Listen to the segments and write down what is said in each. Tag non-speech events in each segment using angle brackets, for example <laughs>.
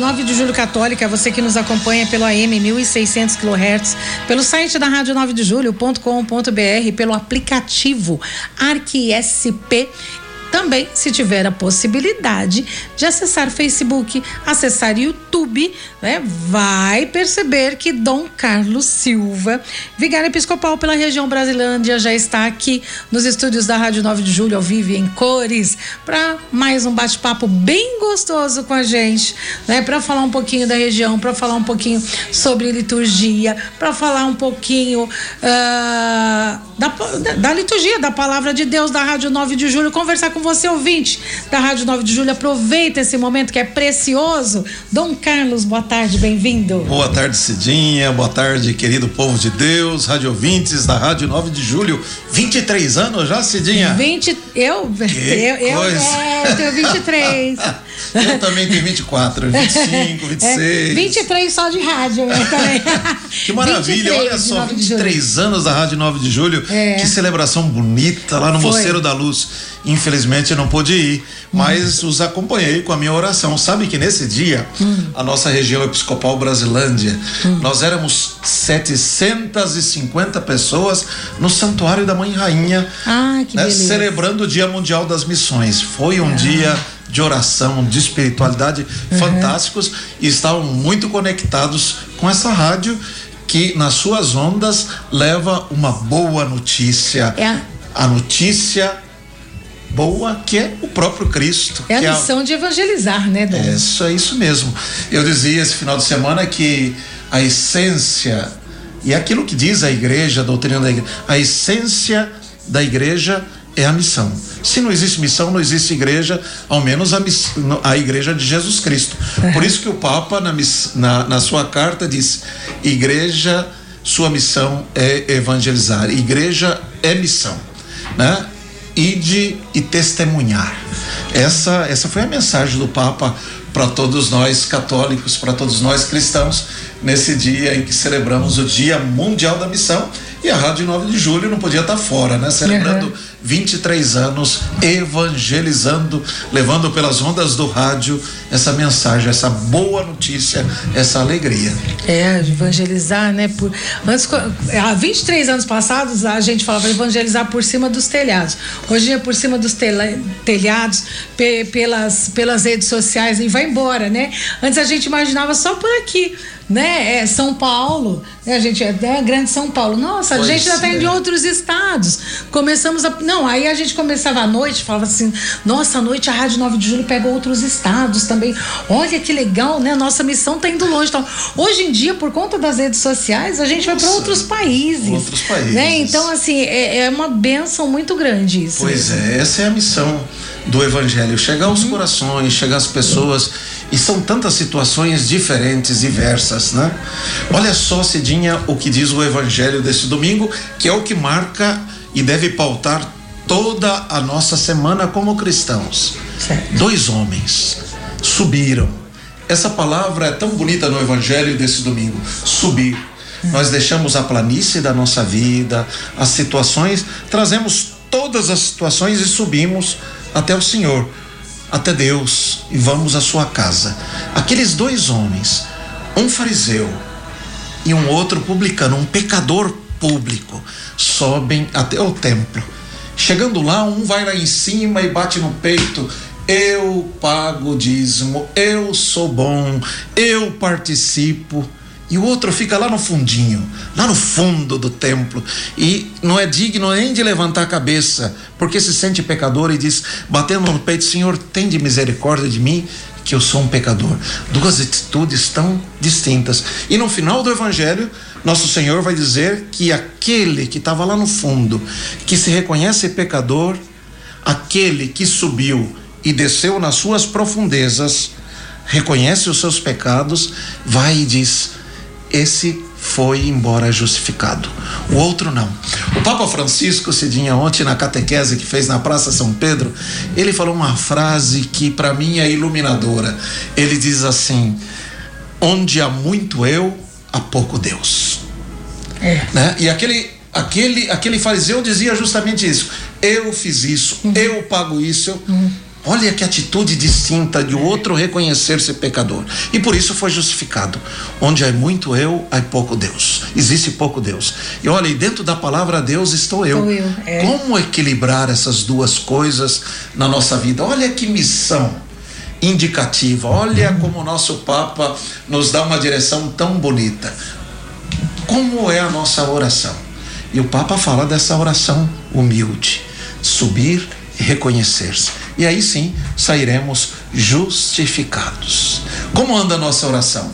9 de Julho Católica, você que nos acompanha pelo AM 1600 kHz, pelo site da Rádio 9 de Julho.com.br, pelo aplicativo ArquiSP também, se tiver a possibilidade de acessar Facebook, acessar YouTube, né, vai perceber que Dom Carlos Silva, vigário episcopal pela região Brasilândia, já está aqui nos estúdios da Rádio 9 de Julho, ao vivo em cores, para mais um bate-papo bem gostoso com a gente, né, para falar um pouquinho da região, para falar um pouquinho sobre liturgia, para falar um pouquinho uh, da, da liturgia, da palavra de Deus da Rádio 9 de Julho, conversar com você, ouvinte da Rádio 9 de Julho. Aproveita esse momento que é precioso. Dom Carlos, boa tarde, bem-vindo. Boa tarde, Cidinha. Boa tarde, querido povo de Deus, rádio ouvintes da Rádio 9 de Julho. 23 anos já, Cidinha? 20. Eu? Que eu, eu, coisa. é, eu tenho 23. <laughs> Eu também tenho 24, 25, 26. É, 23 só de rádio, eu também. <laughs> Que maravilha, 23 olha só, 9 de julho. 23 anos da Rádio 9 de Julho. É. Que celebração bonita lá no Foi. Moceiro da Luz. Infelizmente eu não pude ir, mas os acompanhei com a minha oração. Sabe que nesse dia, Hum. a nossa região episcopal Brasilândia, nós éramos 750 pessoas no Santuário da Mãe Rainha, Ah, né, celebrando o Dia Mundial das Missões. Foi um dia de oração, de espiritualidade Uhum. fantásticos e estavam muito conectados com essa rádio que nas suas ondas leva uma boa notícia. É a- A notícia boa que é o próprio Cristo. É a missão de evangelizar, né, Dom? é isso, é isso mesmo. Eu dizia esse final de semana que a essência, e é aquilo que diz a igreja, a doutrina da igreja, a essência da igreja é a missão. Se não existe missão, não existe igreja, ao menos a, miss- a igreja de Jesus Cristo. Por isso que o Papa, na, miss- na, na sua carta, diz: igreja, sua missão é evangelizar. Igreja é missão. Né? Ide e testemunhar. Essa, essa foi a mensagem do Papa para todos nós católicos, para todos nós cristãos, nesse dia em que celebramos o Dia Mundial da Missão. E a Rádio 9 de Julho não podia estar fora, né? Celebrando Uhum. 23 anos, evangelizando, levando pelas ondas do rádio essa mensagem, essa boa notícia, essa alegria. É, evangelizar, né? Por, antes, há 23 anos passados, a gente falava evangelizar por cima dos telhados. Hoje é por cima dos telhados, pe- pelas, pelas redes sociais e vai embora, né? Antes a gente imaginava só por aqui, né? É São Paulo, né? A gente é, é grande São Paulo. Nossa, a Pois gente já está indo é. em outros estados. Começamos a. Não, aí a gente começava à noite, falava assim: nossa, à noite a Rádio 9 de Julho pega outros estados também. Olha que legal, né? Nossa missão tá indo longe. Então, hoje em dia, por conta das redes sociais, a gente vai para Nossa, outros países. outros países. Né? Então, assim, é, é uma benção muito grande isso. Pois é, essa é a missão do Evangelho: chegar aos corações, chegar às pessoas. E são tantas situações diferentes, diversas, né? Olha só, Cidinha, o que diz o Evangelho desse domingo, que é o que marca e deve pautar toda a nossa semana como cristãos. Certo. Dois homens subiram. Essa palavra é tão bonita no Evangelho desse domingo: subir. Nós deixamos a planície da nossa vida, as situações, trazemos todas as situações e subimos até o Senhor, até Deus e vamos à sua casa. Aqueles dois homens, um fariseu e um outro publicano, um pecador público, sobem até o templo. Chegando lá, um vai lá em cima e bate no peito. Eu pago o dízimo, eu sou bom, eu participo. E o outro fica lá no fundinho, lá no fundo do templo, e não é digno nem de levantar a cabeça, porque se sente pecador e diz, batendo no peito: Senhor, tem de misericórdia de mim, que eu sou um pecador. Duas atitudes tão distintas. E no final do evangelho, nosso Senhor vai dizer que aquele que estava lá no fundo, que se reconhece pecador, aquele que subiu e desceu nas suas profundezas, reconhece os seus pecados, vai e diz: esse foi embora justificado. O outro não. O Papa Francisco Cidinha ontem na catequese que fez na Praça São Pedro, ele falou uma frase que para mim é iluminadora. Ele diz assim: onde há muito eu, há pouco Deus. É. Né? E aquele aquele aquele fariseu dizia justamente isso. Eu fiz isso, uhum. eu pago isso. Uhum. Olha que atitude distinta de outro reconhecer-se pecador. E por isso foi justificado. Onde há muito eu, há pouco Deus. Existe pouco Deus. E olha, e dentro da palavra Deus estou eu. Estou eu é. Como equilibrar essas duas coisas na nossa vida? Olha que missão indicativa. Olha como o nosso Papa nos dá uma direção tão bonita. Como é a nossa oração? E o Papa fala dessa oração humilde. Subir e reconhecer-se e aí sim sairemos justificados. Como anda a nossa oração?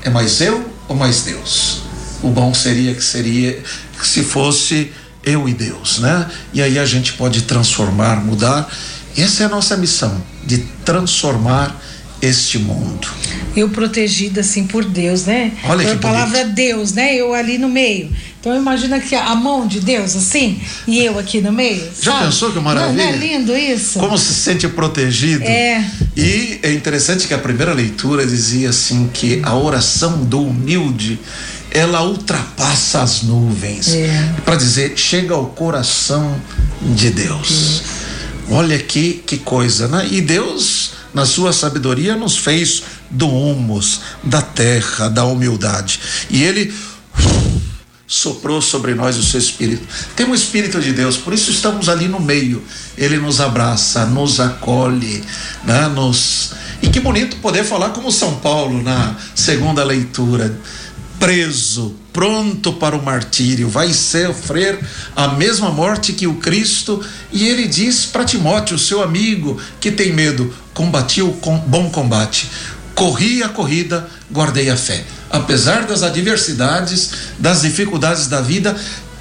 É mais eu ou mais Deus? O bom seria que seria se fosse eu e Deus, né? E aí a gente pode transformar, mudar. Essa é a nossa missão, de transformar este mundo. Eu protegida assim por Deus, né? Olha por que a palavra bonito. Deus, né? Eu ali no meio. Então imagina que a mão de Deus assim e eu aqui no meio. Já sabe? pensou que maravilha? Não, não é lindo isso? Como se sente protegido. É. E é interessante que a primeira leitura dizia assim que a oração do humilde ela ultrapassa as nuvens. É. Para dizer, chega ao coração de Deus. Olha que, que coisa, né? E Deus, na sua sabedoria, nos fez do humus, da terra, da humildade. E Ele <sighs> soprou sobre nós o seu espírito. Tem um espírito de Deus, por isso estamos ali no meio. Ele nos abraça, nos acolhe, né? Nos e que bonito poder falar como São Paulo na segunda leitura, preso, pronto para o martírio, vai sofrer a mesma morte que o Cristo, e ele diz para Timóteo, seu amigo, que tem medo, combati o bom combate, corri a corrida, guardei a fé. Apesar das adversidades, das dificuldades da vida,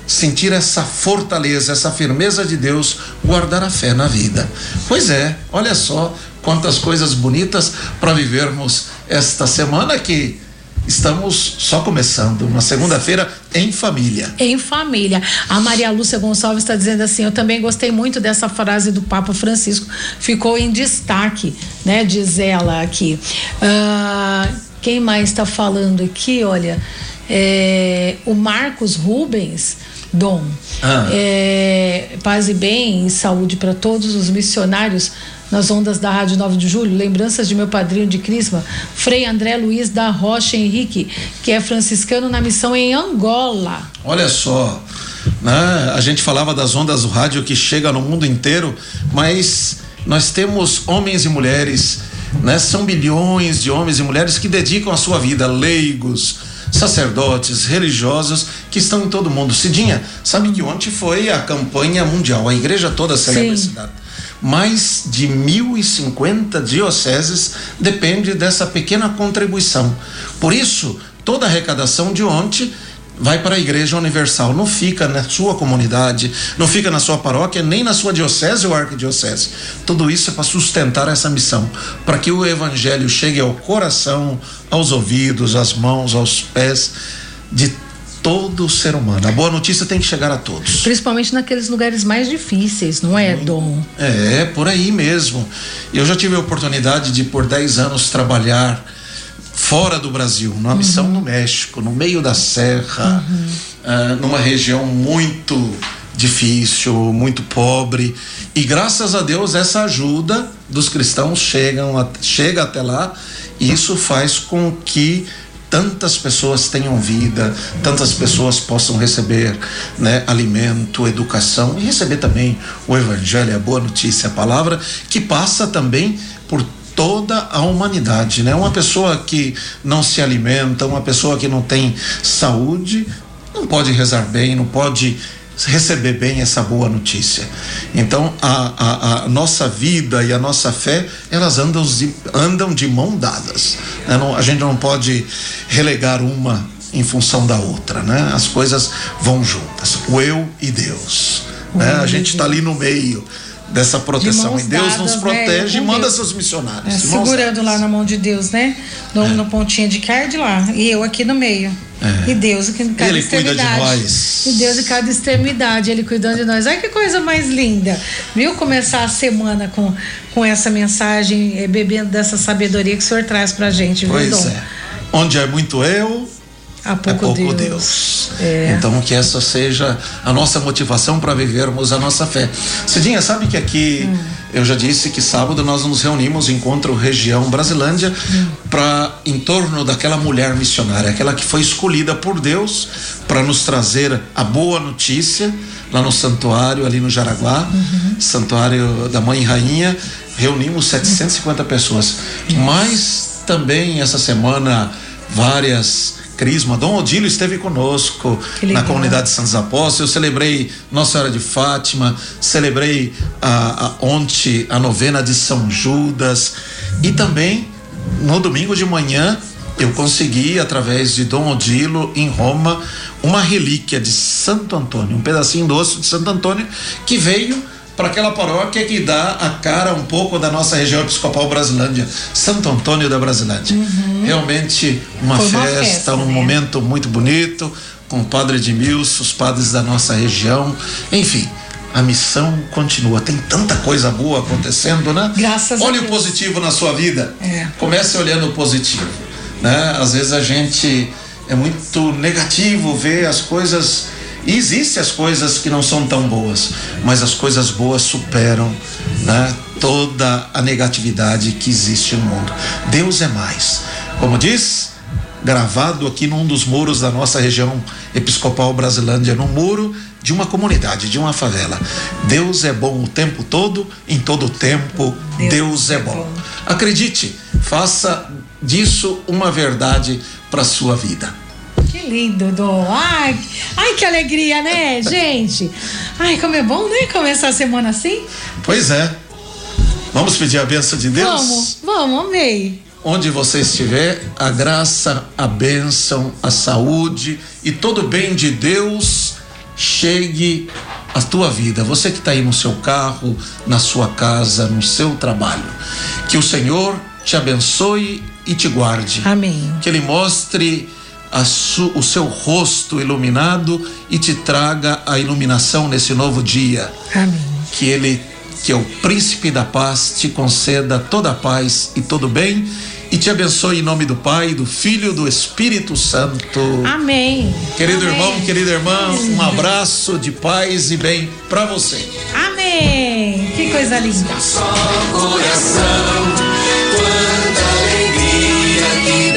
sentir essa fortaleza, essa firmeza de Deus, guardar a fé na vida. Pois é, olha só quantas coisas bonitas para vivermos esta semana que Estamos só começando, uma segunda-feira em família. Em família. A Maria Lúcia Gonçalves está dizendo assim: eu também gostei muito dessa frase do Papa Francisco, ficou em destaque, né? Diz ela aqui. Uh, quem mais está falando aqui? Olha, é, o Marcos Rubens. Dom, ah. é, paz e bem e saúde para todos os missionários nas ondas da Rádio 9 de Julho. Lembranças de meu padrinho de Crisma, Frei André Luiz da Rocha Henrique, que é franciscano na missão em Angola. Olha só, né? a gente falava das ondas do rádio que chega no mundo inteiro, mas nós temos homens e mulheres né? São milhões de homens e mulheres que dedicam a sua vida, leigos, sacerdotes, religiosos que estão em todo o mundo. Cidinha, sabe que ontem foi a campanha mundial, a igreja toda celebra esse data. Mais de 1.050 dioceses depende dessa pequena contribuição. Por isso, toda a arrecadação de ontem vai para a Igreja Universal, não fica na sua comunidade, não fica na sua paróquia, nem na sua diocese ou arquidiocese. Tudo isso é para sustentar essa missão, para que o evangelho chegue ao coração, aos ouvidos, às mãos, aos pés de todo ser humano. A boa notícia tem que chegar a todos. Principalmente naqueles lugares mais difíceis, não é, Dom? É, por aí mesmo. Eu já tive a oportunidade de por 10 anos trabalhar fora do Brasil, numa uhum. missão no México, no meio da serra, uhum. uh, numa região muito difícil, muito pobre. E graças a Deus essa ajuda dos cristãos chegam a, chega até lá e isso faz com que tantas pessoas tenham vida, tantas pessoas possam receber né, alimento, educação e receber também o evangelho, a boa notícia, a palavra que passa também por toda a humanidade, né? Uma pessoa que não se alimenta, uma pessoa que não tem saúde, não pode rezar bem, não pode receber bem essa boa notícia. Então, a, a, a nossa vida e a nossa fé, elas andam de, andam de mão dadas. Né? Não, a gente não pode relegar uma em função da outra, né? As coisas vão juntas. O eu e Deus. Né? A gente está ali no meio dessa proteção. mãos E Deus dadas, nos né, protege e com manda Deus. seus missionários. É, de segurando dadas. lá na mão de Deus, né? No, no pontinho de card lá. E eu aqui no meio. É. E Deus aqui em cada Ele cuida de extremidade. nós. E Deus em cada extremidade, Ele cuidando de nós. Olha que coisa mais linda. Viu? Começar a semana com, com essa mensagem, eh, bebendo dessa sabedoria que o Senhor traz pra gente, viu, Pois Dom? é. Onde é muito eu, Há é pouco, pouco Deus. Deus. É. Então que essa seja a nossa motivação para vivermos a nossa fé. Cidinha, sabe que aqui Hum. eu já disse que sábado nós nos reunimos encontro região Brasilândia Hum. para em torno daquela mulher missionária, aquela que foi escolhida por Deus para nos trazer a boa notícia lá no santuário ali no Jaraguá, Uhum. santuário da Mãe Rainha, reunimos 750 pessoas. Mas também essa semana várias Crisma, Dom Odílio esteve conosco na comunidade Santos Apóstolos. Eu celebrei Nossa Senhora de Fátima, celebrei a, a, ontem a novena de São Judas. E também no domingo de manhã eu consegui, através de Dom Odilo, em Roma, uma relíquia de Santo Antônio, um pedacinho do osso de Santo Antônio que veio para aquela paróquia que dá a cara um pouco da nossa região episcopal Brasilândia, Santo Antônio da Brasilândia. Realmente uma festa, festa, um né? momento muito bonito com o padre Edmilson, os padres da nossa região, enfim. A missão continua. Tem tanta coisa boa acontecendo, né? Graças a Olhe o Deus. positivo na sua vida. É. Comece olhando o positivo, né? Às vezes a gente é muito negativo ver as coisas e existem as coisas que não são tão boas, mas as coisas boas superam, né? Toda a negatividade que existe no mundo. Deus é mais. Como diz, gravado aqui num dos muros da nossa região episcopal Brasilândia, no muro de uma comunidade, de uma favela. Deus é bom o tempo todo, em todo o tempo, Deus, Deus é é bom. bom. Acredite, faça disso uma verdade para sua vida. Que lindo, Dom. Ai, ai, que alegria, né, gente? Ai, como é bom, né? Começar a semana assim. Pois é. Vamos pedir a bênção de Deus? Vamos, vamos, amei. Onde você estiver, a graça, a bênção, a saúde e todo o bem de Deus chegue à tua vida. Você que está aí no seu carro, na sua casa, no seu trabalho. Que o Senhor te abençoe e te guarde. Amém. Que Ele mostre su, o seu rosto iluminado e te traga a iluminação nesse novo dia. Amém. Que ele, que é o príncipe da paz, te conceda toda a paz e todo bem e te abençoe em nome do Pai, do Filho e do Espírito Santo. Amém. Querido Amém. irmão, querida irmã, um abraço de paz e bem para você. Amém. Que coisa linda. Só coração, quanta alegria que